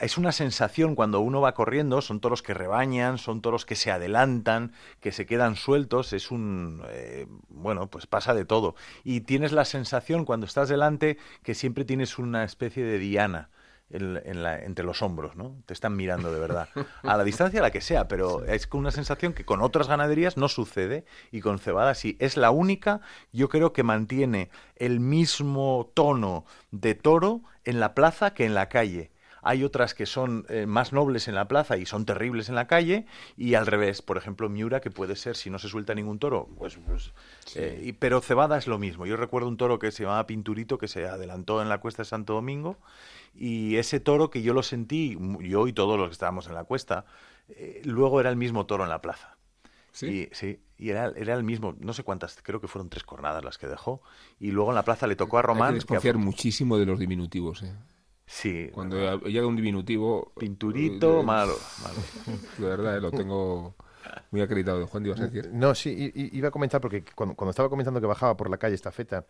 es una sensación cuando uno va corriendo, son toros que rebañan, son toros que se adelantan, que se quedan sueltos, es un, eh, bueno, pues pasa de todo. Y tienes la sensación cuando estás delante que siempre tienes una especie de diana. en- en la- entre los hombros, ¿no? Te están mirando de verdad. A la distancia a la que sea, pero es con una sensación que con otras ganaderías no sucede y con cebada sí. Es la única, yo creo que mantiene el mismo tono de toro en la plaza que en la calle. Hay otras que son eh, más nobles en la plaza y son terribles en la calle, y al revés, por ejemplo, Miura, que puede ser, si no se suelta ningún toro, pues... pues, eh, y- pero Cebada es lo mismo. Yo recuerdo un toro que se llamaba Pinturito, que se adelantó en la cuesta de Santo Domingo, y ese toro que yo lo sentí, yo y todos los que estábamos en la cuesta, eh, luego era el mismo toro en la plaza. ¿Sí? Y, sí, y era, era el mismo, no sé cuántas, creo que fueron tres cornadas las que dejó. Y luego en la plaza le tocó a Hay Román. que desconfiar que- muchísimo de los diminutivos, ¿eh? Sí, Cuando llega un diminutivo... Pinturito, eh, malo, malo. De verdad, eh, lo tengo... muy acreditado. Juan, ¿ibas a decir? No, sí, iba a comentar porque cuando, estaba comentando que bajaba por la calle esta feta,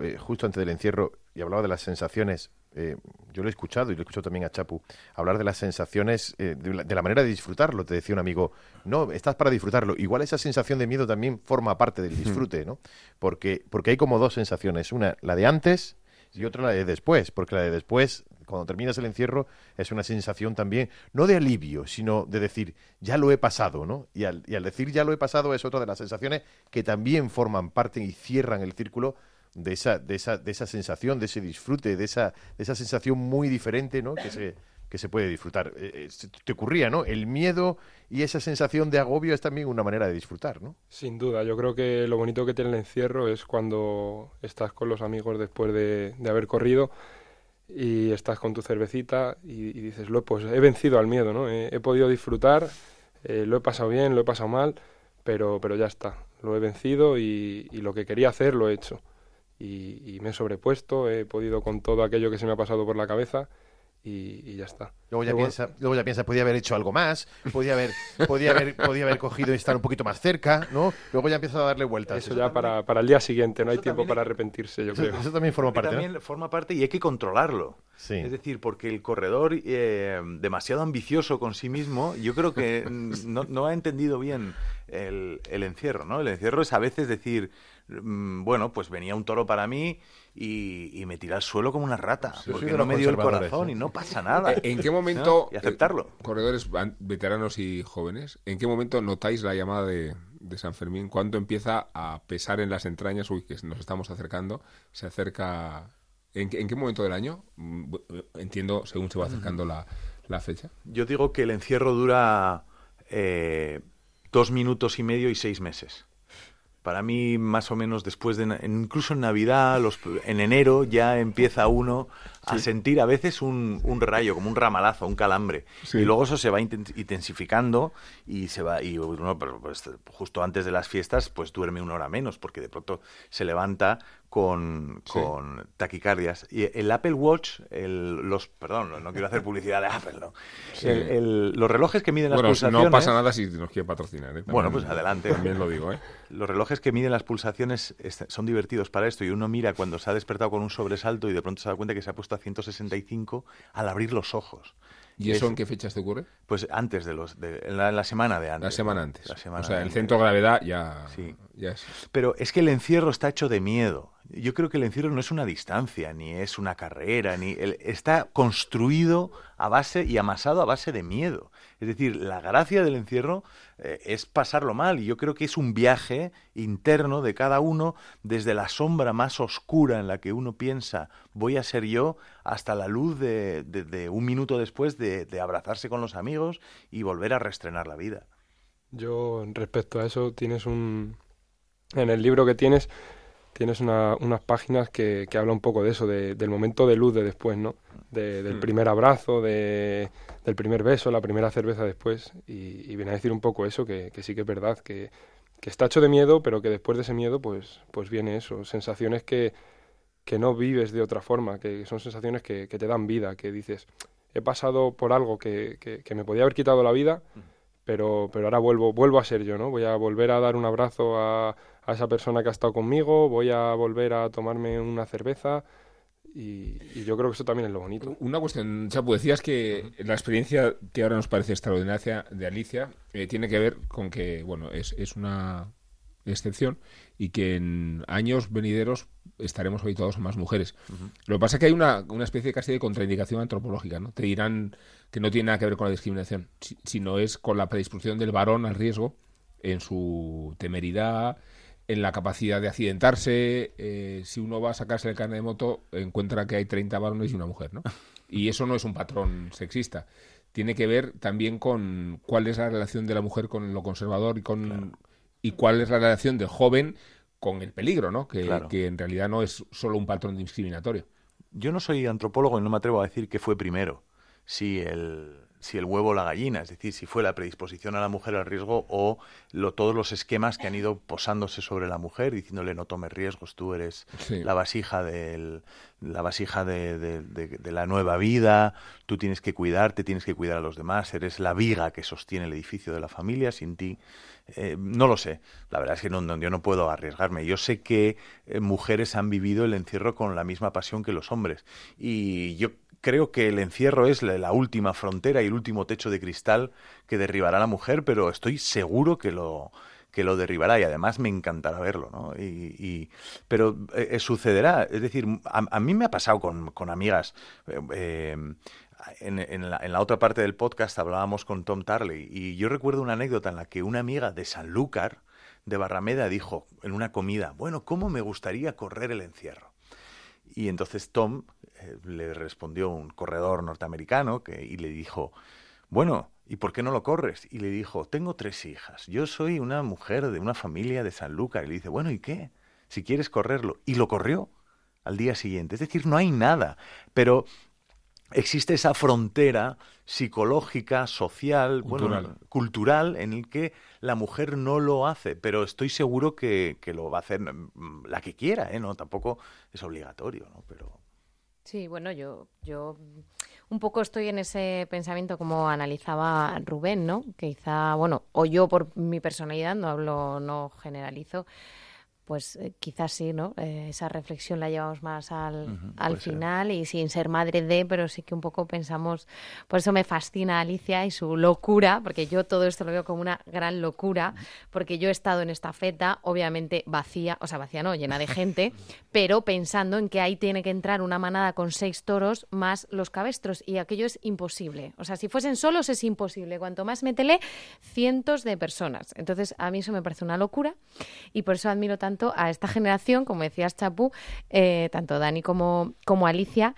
eh, justo antes del encierro, y hablaba de las sensaciones, eh, yo lo he escuchado y lo he escuchado también a Chapu, hablar de las sensaciones, eh, de, la, manera de disfrutarlo. Te decía un amigo, no, estás para disfrutarlo. Igual esa sensación de miedo también forma parte del disfrute, ¿no? Porque, porque hay como dos sensaciones. Una, la de antes y otra la de después, porque la de después cuando terminas el encierro es una sensación también, no de alivio, sino de decir, ya lo he pasado, ¿no? Y al, decir ya lo he pasado es otra de las sensaciones que también forman parte y cierran el círculo de esa, de esa, de esa sensación, de ese disfrute, de esa, de esa sensación muy diferente, ¿no? Que se, que se puede disfrutar. Eh, eh, te ocurría, ¿no? El miedo y esa sensación de agobio es también una manera de disfrutar, ¿no? Sin duda, yo creo que lo bonito que tiene el encierro es cuando estás con los amigos después de, de haber corrido y estás con tu cervecita y, dices, lo, pues he vencido al miedo, ¿no? He, podido disfrutar, eh, lo he pasado bien, lo he pasado mal, pero, pero ya está, lo he vencido y, lo que quería hacer lo he hecho. y, me he sobrepuesto, he podido con todo aquello que se me ha pasado por la cabeza y, ya está. Luego ya, piensa, luego ya piensa, podía haber hecho algo más, podía haber, podía haber, podía haber cogido y estar un poquito más cerca, ¿no? Luego ya empieza a darle vueltas. Eso, ya para, para, el día siguiente, no hay tiempo para arrepentirse, yo creo. Eso también forma parte. También forma parte y hay que controlarlo. Sí. Es decir, porque el corredor eh, demasiado ambicioso con sí mismo, yo creo que no, no ha entendido bien el, el encierro, ¿no? El encierro es a veces decir, mm, bueno, pues venía un toro para mí y, me tira al suelo como una rata, porque no me dio el corazón y no pasa nada. ¿En qué momento, y aceptarlo. Eh, corredores veteranos y jóvenes, ¿en qué momento notáis la llamada de, San Fermín? ¿Cuándo empieza a pesar en las entrañas? Uy, que nos estamos acercando, se acerca... ¿En, qué momento del año? Mm, entiendo, según se va acercando la, fecha. Yo digo que el encierro dura eh, dos minutos y medio y seis meses. Para mí, más o menos después de, incluso en Navidad, los, en enero, ya empieza uno a sentir a veces un, un, rayo, como un ramalazo, un calambre. Y luego eso se va intensificando y se va, y uno, pues, justo antes de las fiestas, pues duerme una hora menos, porque de pronto se levanta con, con taquicardias. Y el Apple Watch, el, los, perdón, no, quiero hacer publicidad de Apple, ¿no? El, los relojes que miden las pulsaciones... no pasa nada si nos quiere patrocinar. ¿eh? bueno, pues adelante. También lo digo, ¿eh? Los relojes que miden las pulsaciones son divertidos para esto y uno mira cuando se ha despertado con un sobresalto y de pronto se da cuenta que se ha puesto a 165 al abrir los ojos. ¿Y eso en qué fechas te ocurre? Pues antes de los. De, en, la, semana de antes. La semana antes. o sea, el centro de gravedad ya, sí. ya es. Pero es que el encierro está hecho de miedo. Yo creo que el encierro no es una distancia, ni es una carrera, ni está construido a base y amasado a base de miedo. Es decir, la gracia del encierro eh, es pasarlo mal y yo creo que es un viaje interno de cada uno desde la sombra más oscura en la que uno piensa voy a ser yo hasta la luz de, un minuto después de, de abrazarse con los amigos y volver a reestrenar la vida. Yo respecto a eso tienes un... En el libro que tienes tienes unas páginas que, que habla un poco de eso, del momento de luz de después, ¿no? del mm. primer abrazo, de, del primer beso, la primera cerveza después. Y, viene a decir un poco eso, que, sí que es verdad, que, está hecho de miedo, pero que después de ese miedo, pues, pues viene eso, sensaciones que, que no vives de otra forma, que son sensaciones que, te dan vida, que dices, he pasado por algo que, que, me podía haber quitado la vida, mm. pero, pero ahora vuelvo, vuelvo a ser yo, ¿no? Voy a volver a dar un abrazo a a esa persona que ha estado conmigo, voy a volver a tomarme una cerveza. Y, yo creo que eso también es lo bonito. Una cuestión, Chapu, decías que la experiencia que ahora nos parece extraordinaria de Alicia eh, tiene que ver con que, bueno, es, es una excepción y que en años venideros estaremos habituados a más mujeres. Lo que pasa es que hay una, una especie casi de contraindicación antropológica, ¿no? Te dirán que no tiene nada que ver con la discriminación, sino es con la predisposición del varón al riesgo en su temeridad, en la capacidad de accidentarse. Eh, si uno va a sacarse el carnet de moto, encuentra que hay 30 varones y una mujer, ¿no? Y eso no es un patrón sexista. Tiene que ver también con cuál es la relación de la mujer con lo conservador y con y cuál es la relación del joven con el peligro, ¿no? Que, que en realidad no es solo un patrón discriminatorio. Yo no soy antropólogo y no me atrevo a decir que fue primero. Si el si el huevo o la gallina, es decir, si fue la predisposición a la mujer al riesgo o lo, todos los esquemas que han ido posándose sobre la mujer, diciéndole no tomes riesgos, tú eres la vasija del la vasija de, de, la nueva vida, tú tienes que cuidarte, tienes que cuidar a los demás, eres la viga que sostiene el edificio de la familia, sin ti eh, no lo sé. La verdad es que no, yo no puedo arriesgarme. Yo sé que eh, mujeres han vivido el encierro con la misma pasión que los hombres. Y yo creo que el encierro es la, última frontera y el último techo de cristal que derribará a la mujer, pero estoy seguro que lo que lo derribará y además me encantará verlo, ¿no? Y, pero eh, sucederá, es decir, a, mí me ha pasado con, con amigas. Eh, en, en, la, en, la, otra parte del podcast hablábamos con Tom Tarley y yo recuerdo una anécdota en la que una amiga de Sanlúcar, de Barrameda, dijo en una comida, bueno, ¿cómo me gustaría correr el encierro? Y entonces Tom eh, le respondió un corredor norteamericano que, y le dijo, bueno, ¿y por qué no lo corres? Y le dijo, tengo tres hijas, yo soy una mujer de una familia de Sanlúcar. Y le dice, bueno, ¿y qué? Si quieres correrlo. Y lo corrió al día siguiente. Es decir, no hay nada. Pero existe esa frontera psicológica, social, cultural. cultural, en el que la mujer no lo hace, pero estoy seguro que, que, lo va a hacer mm, la que quiera, ¿eh? No, tampoco es obligatorio, ¿no? Pero... Sí, bueno, yo, yo un poco estoy en ese pensamiento como analizaba Rubén, ¿no? Que quizá, bueno, o yo por mi personalidad, no hablo, no generalizo, pues eh, quizás sí, ¿no? Eh, esa reflexión la llevamos más al, al final y sin ser madre de, pero sí que un poco pensamos, por eso me fascina Alicia y su locura, porque yo todo esto lo veo como una gran locura, porque yo he estado en esta feta, obviamente vacía, o sea, vacía no, llena de gente, pero pensando en que ahí tiene que entrar una manada con seis toros más los cabestros y aquello es imposible. O sea, si fuesen solos es imposible. Cuanto más métele, cientos de personas. Entonces, a mí eso me parece una locura y por eso admiro tanto a esta generación, como decías Chapu, eh, tanto Dani como, como Alicia,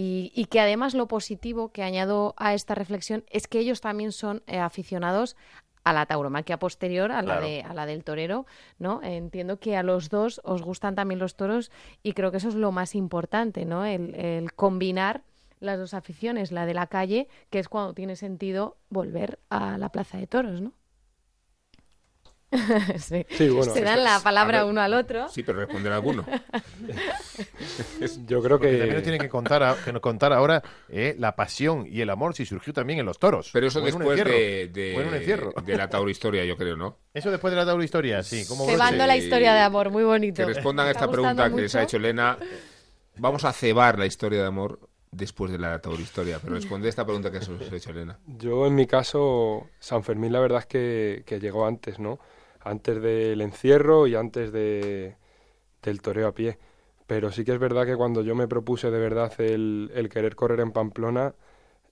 y, que además lo positivo que añado a esta reflexión es que ellos también son eh, aficionados a la tauromaquia posterior, a la, de, a la del torero, ¿no? Entiendo que a los dos os gustan también los toros y creo que eso es lo más importante, ¿no? El, el combinar las dos aficiones, la de la calle, que es cuando tiene sentido volver a la plaza de toros, ¿no? sí. Se dan la palabra uno al otro. Sí, pero responden alguno. Yo creo que también nos tiene que contar, que nos contar ahora eh, la pasión y el amor si surgió también en los toros. Pero eso después de, de, la taurohistoria, yo creo, ¿no? Eso después de la taurohistoria, sí. Cebando la historia de amor, muy bonito. Que respondan a esta pregunta que les ha hecho Elena. Vamos a cebar la historia de amor después de la taurohistoria, pero responde esta pregunta que os ha hecho Elena. Yo, en mi caso, San Fermín, la verdad es que, que llegó antes, ¿no? Antes del encierro y antes de, del toreo a pie. Pero sí que es verdad que cuando yo me propuse de verdad el, querer correr en Pamplona,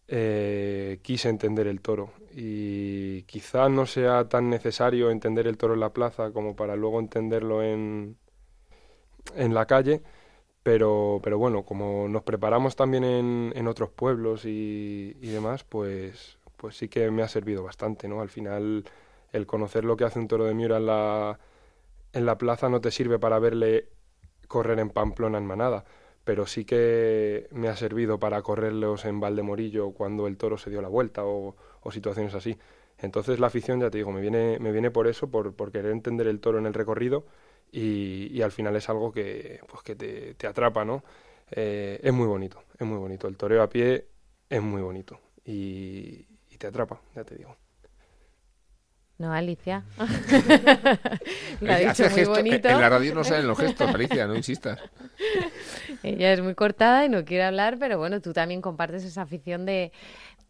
eh, quise entender el toro. Y quizás no sea tan necesario entender el toro en la plaza como para luego entenderlo en, en la calle. Pero, pero bueno, como nos preparamos también en, en otros pueblos y, y demás, pues, pues sí que me ha servido bastante, ¿no? Al final el conocer lo que hace un toro de Miura en la, en la plaza no te sirve para verle correr en Pamplona en manada, pero sí que me ha servido para correrlos en Valdemorillo cuando el toro se dio la vuelta o, situaciones así. Entonces la afición, ya te digo, me viene, me viene por eso, por, por querer entender el toro en el recorrido y, y al final es algo que, pues que te, te atrapa, ¿no? Eh, es muy bonito, es muy bonito. El toreo a pie es muy bonito y, y te atrapa, ya te digo. No, Alicia. Lo ha dicho muy bonito. En la radio no salen los gestos, Alicia, no insistas. Ella es muy cortada y no quiere hablar, pero bueno, tú también compartes esa afición de,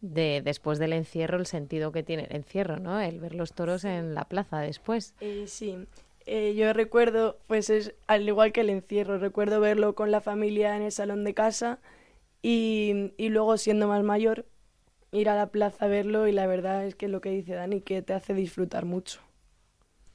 de después del encierro, el sentido que tiene el encierro, ¿no? El ver los toros en la plaza después. Eh, sí. Eh, yo recuerdo, pues es al igual que el encierro, recuerdo verlo con la familia en el salón de casa y, y luego siendo más mayor, ir a la plaza a verlo y la verdad es que lo que dice Dani, que te hace disfrutar mucho.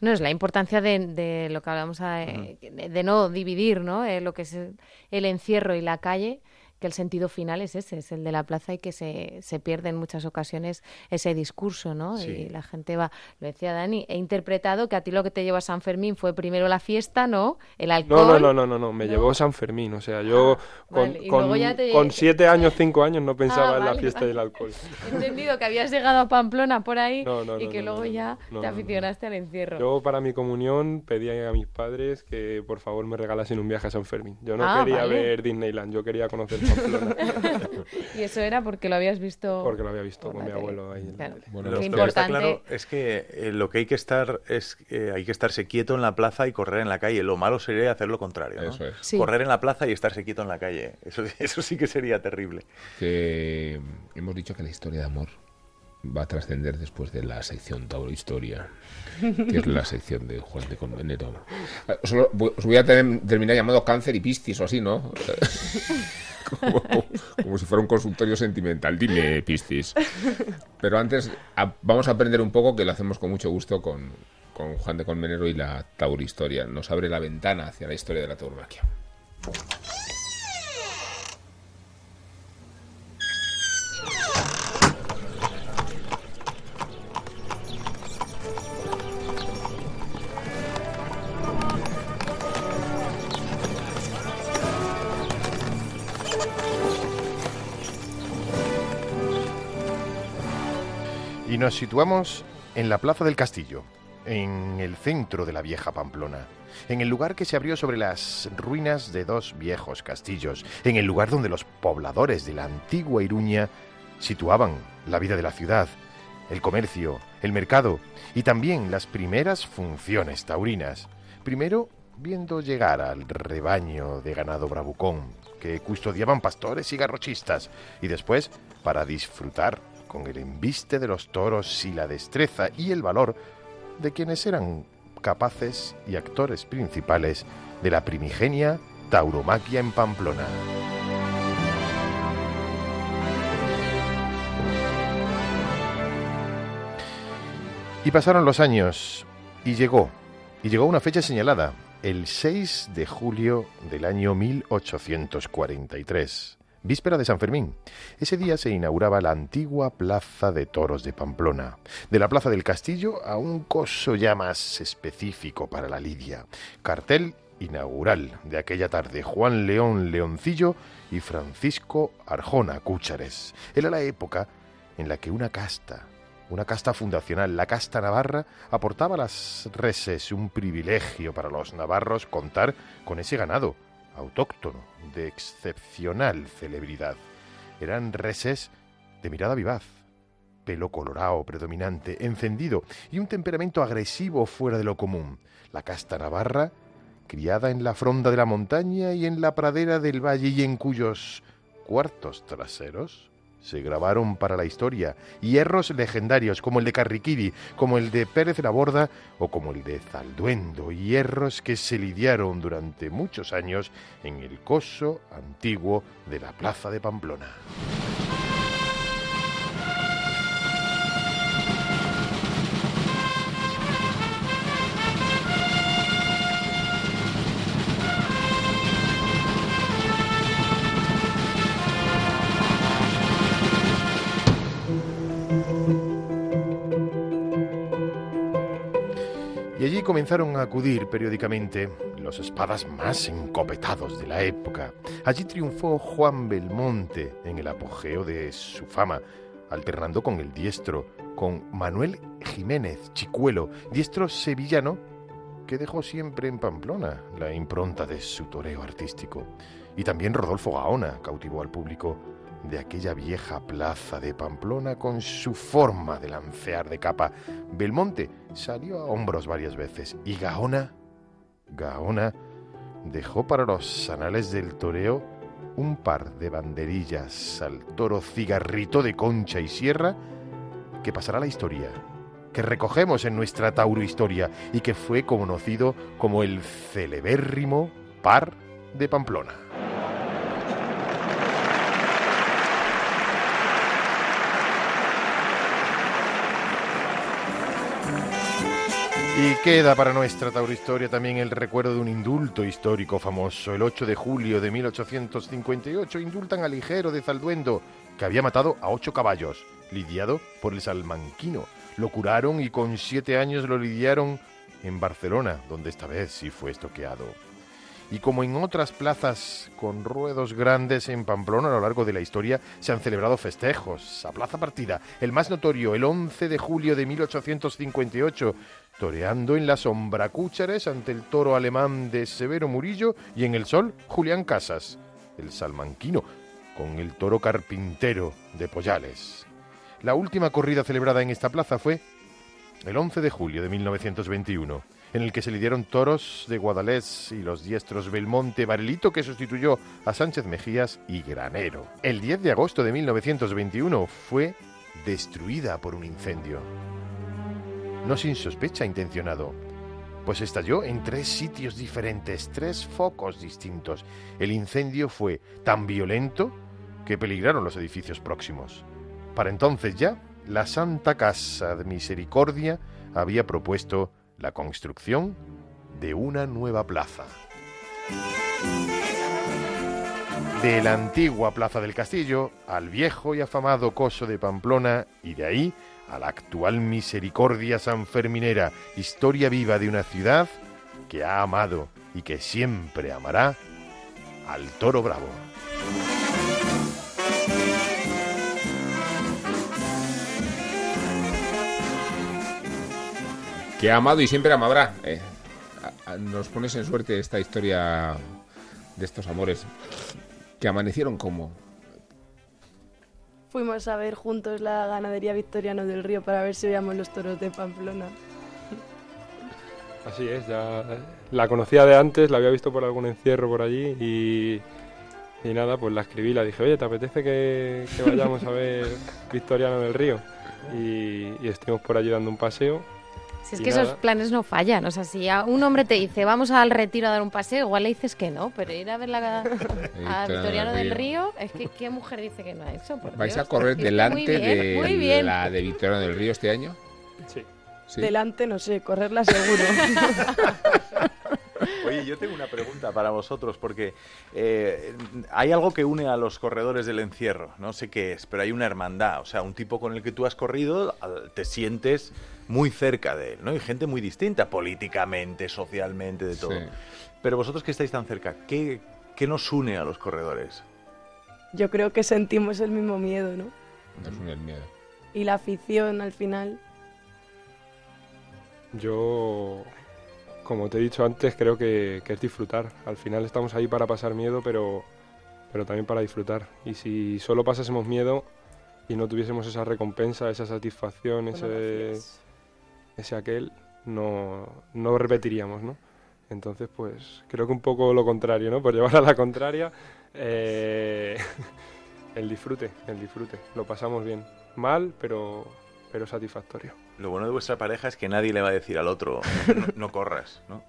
No, es la importancia de, lo que hablamos, de, no dividir ¿no? Eh, lo que es el, encierro y la calle, que el sentido final es ese, es el de la plaza y que se, se pierde en muchas ocasiones ese discurso, ¿no? Y la gente va, lo decía Dani, he interpretado que a ti lo que te lleva a San Fermín fue primero la fiesta, ¿no? El alcohol. No, no, no, no, no, me llevó San Fermín, o sea, yo ah, con, con, siete años, cinco años no pensaba ah, en la fiesta y el alcohol. He entendido que habías llegado a Pamplona por ahí y que luego ya te aficionaste al encierro. Yo para mi comunión pedí a mis padres que por favor me regalasen un viaje a San Fermín. Yo no ah, quería ver Disneyland, yo quería conocer Pamplona. y eso era porque lo habías visto. Porque lo había visto con mi abuelo ahí. Bueno, lo que está claro es que eh, lo que hay que estar es eh, hay que estarse quieto en la plaza y correr en la calle. Lo malo sería hacer lo contrario. Correr en la plaza y estarse quieto en la calle. Eso, eso sí que sería terrible. Que hemos dicho que la historia de amor va a trascender después de la sección Tauro Historia, que es la sección de Juan de Convenero. os voy a terminar llamado cáncer y pistis o así, ¿no? como, si fuera un consultorio sentimental. Dime, pistis. Pero antes vamos a aprender un poco, que lo hacemos con mucho gusto con, con Juan de Convenero y la Tauro Historia. Nos abre la ventana hacia la historia de la tauromaquia. Nos situamos en la Plaza del Castillo, en el centro de la vieja Pamplona, en el lugar que se abrió sobre las ruinas de dos viejos castillos, en el lugar donde los pobladores de la antigua Iruña situaban la vida de la ciudad, el comercio, el mercado y también las primeras funciones taurinas. Primero viendo llegar al rebaño de ganado bravucón que custodiaban pastores y garrochistas y después para disfrutar con el embiste de los toros y la destreza y el valor de quienes eran capaces y actores principales de la primigenia tauromaquia en Pamplona. Y pasaron los años y llegó, y llegó una fecha señalada, el 6 de julio del año 1843 víspera de San Fermín. Ese día se inauguraba la antigua Plaza de Toros de Pamplona, de la Plaza del Castillo a un coso ya más específico para la lidia. Cartel inaugural de aquella tarde, Juan León Leoncillo y Francisco Arjona Cúchares. Era la época en la que una casta, una casta fundacional, la casta navarra, aportaba a las reses un privilegio para los navarros contar con ese ganado autóctono, de excepcional celebridad. Eran reses de mirada vivaz, pelo colorado predominante, encendido y un temperamento agresivo fuera de lo común. La casta navarra, criada en la fronda de la montaña y en la pradera del valle y en cuyos cuartos traseros se grabaron para la historia hierros legendarios como el de Carriquiri, como el de Pérez la Borda o como el de Zalduendo, hierros que se lidiaron durante muchos años en el coso antiguo de la Plaza de Pamplona. Comenzaron a acudir periódicamente los espadas más encopetados de la época. Allí triunfó Juan Belmonte en el apogeo de su fama, alternando con el diestro, con Manuel Jiménez Chicuelo, diestro sevillano que dejó siempre en Pamplona la impronta de su toreo artístico. Y también Rodolfo Gaona cautivó al público de aquella vieja plaza de Pamplona con su forma de lancear de capa. Belmonte salió a hombros varias veces y Gaona, Gaona, dejó para los anales del toreo un par de banderillas al toro cigarrito de concha y sierra que pasará la historia, que recogemos en nuestra Tauro Historia y que fue conocido como el celebérrimo par de Pamplona. Y queda para nuestra taurohistoria también el recuerdo de un indulto histórico famoso. El 8 de julio de 1858 indultan a Ligero de Zalduendo, que había matado a ocho caballos, lidiado por el salmanquino. Lo curaron y con siete años lo lidiaron en Barcelona, donde esta vez sí fue estoqueado. Y como en otras plazas con ruedos grandes en Pamplona a lo largo de la historia, se han celebrado festejos. A plaza partida, el más notorio, el 11 de julio de 1858, toreando en la sombra Cúchares ante el toro alemán de Severo Murillo y en el sol Julián Casas, el salmanquino, con el toro carpintero de Pollales. La última corrida celebrada en esta plaza fue el 11 de julio de 1921 en el que se lidiaron toros de Guadalés y los diestros Belmonte Barelito, que sustituyó a Sánchez Mejías y Granero. El 10 de agosto de 1921 fue destruida por un incendio. No sin sospecha intencionado, pues estalló en tres sitios diferentes, tres focos distintos. El incendio fue tan violento que peligraron los edificios próximos. Para entonces ya, la Santa Casa de Misericordia había propuesto la construcción de una nueva plaza. De la antigua Plaza del Castillo al viejo y afamado Coso de Pamplona y de ahí a la actual Misericordia Sanferminera, historia viva de una ciudad que ha amado y que siempre amará al Toro Bravo. Que ha amado y siempre amará. Eh, nos pones en suerte esta historia de estos amores que amanecieron como. Fuimos a ver juntos la ganadería Victoriano del Río para ver si veíamos los toros de Pamplona. Así es, ya la conocía de antes, la había visto por algún encierro por allí y, y nada, pues la escribí, la dije, oye, ¿te apetece que, vayamos a ver Victoriano del Río? Y, y estuvimos por allí dando un paseo si es que esos planes no fallan. O sea, si un hombre te dice, vamos al retiro a dar un paseo, igual le dices que no, pero ir a ver la, a Victoriano del Río, es que ¿qué mujer dice que no ha hecho? ¿Vais a correr delante de la de Victoriano del Río este año? Sí. Delante, no sé, correrla seguro. Oye, yo tengo una pregunta para vosotros, porque eh, hay algo que une a los corredores del encierro, no sé qué es, pero hay una hermandad, o sea, un tipo con el que tú has corrido, te sientes muy cerca de él, ¿no? Y gente muy distinta, políticamente, socialmente, de todo. Pero vosotros que estáis tan cerca, ¿qué, ¿qué nos une a los corredores? Yo creo que sentimos el mismo miedo, ¿no? Nos une el miedo. Y la afición al final. Yo, como te he dicho antes, creo que, que, es disfrutar. Al final estamos ahí para pasar miedo, pero, pero también para disfrutar. Y si solo pasásemos miedo y no tuviésemos esa recompensa, esa satisfacción, ese ese aquel, no, no repetiríamos, ¿no? Entonces, pues creo que un poco lo contrario, ¿no? Por llevar a la contraria, eh, el disfrute, el disfrute. Lo pasamos bien. Mal, pero, pero satisfactorio. Lo bueno de vuestra pareja es que nadie le va a decir al otro, no, corras, ¿no?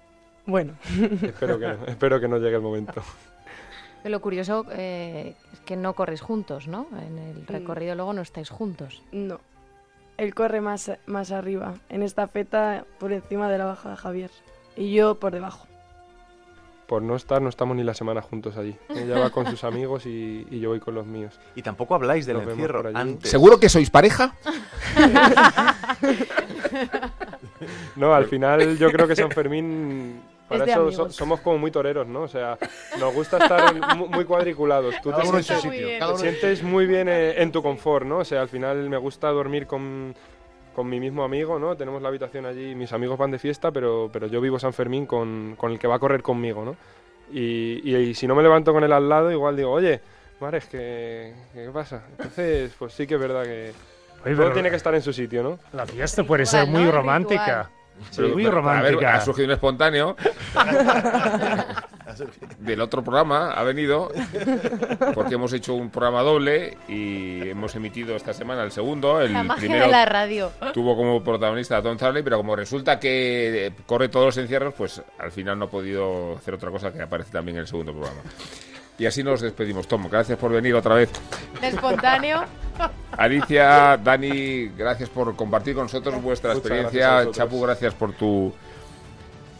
Bueno. espero, que no, espero que no llegue el momento. Lo curioso eh, es que no corres juntos, ¿no? En el mm. recorrido luego no estáis juntos. No, él corre más, más arriba, en esta feta por encima de la baja de Javier, y yo por debajo. Por no estar, no estamos ni la semana juntos allí. Ella va con sus amigos y, yo voy con los míos. Y tampoco habláis del encierro antes. ¿Seguro que sois pareja? no, al final yo creo que San Fermín para eso somos como muy toreros, ¿no? O sea, nos gusta estar muy, cuadriculados. Tú te sientes, muy bien eh, en, tu confort, ¿no? O sea, al final me gusta dormir con, con mi mismo amigo, ¿no? Tenemos la habitación allí, mis amigos van de fiesta, pero, pero yo vivo San Fermín con, con el que va a correr conmigo, ¿no? Y, y, si no me levanto con él al lado, igual digo, oye, Mares, ¿qué, ¿qué pasa? Entonces, pues sí que es verdad que todo tiene que estar en su sitio, ¿no? La fiesta puede ser muy romántica muy romántica. ha surgido un espontáneo. del otro programa ha venido porque hemos hecho un programa doble y hemos emitido esta semana el segundo. El la primero de la radio. Tuvo como protagonista a Tom Charlie, pero como resulta que corre todos los encierros, pues al final no ha podido hacer otra cosa que aparece también en el segundo programa. Y así nos despedimos, Tom. Gracias por venir otra vez. espontáneo. Alicia, Dani, gracias por compartir con nosotros vuestra Muchas experiencia. gracias. Chapu, gracias por tu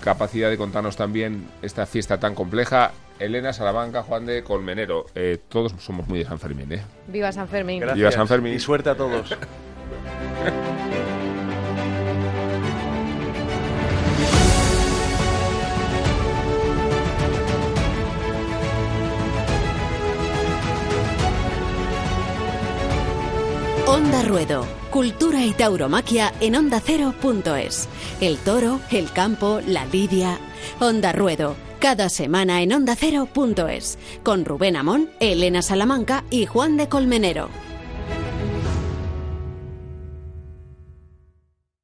capacidad de contarnos también esta fiesta tan compleja. Elena, Salamanca, Juan de Colmenero, eh, todos somos muy de San Fermín, ¿eh? Viva San Fermín. Gracias. Viva San Fermín. Y suerte a todos. Onda Ruedo, cultura y tauromaquia en ondacero.es. El toro, el campo, la lidia. Onda Ruedo, cada semana en ondacero.es. Con Rubén Amón, Elena Salamanca y Juan de Colmenero.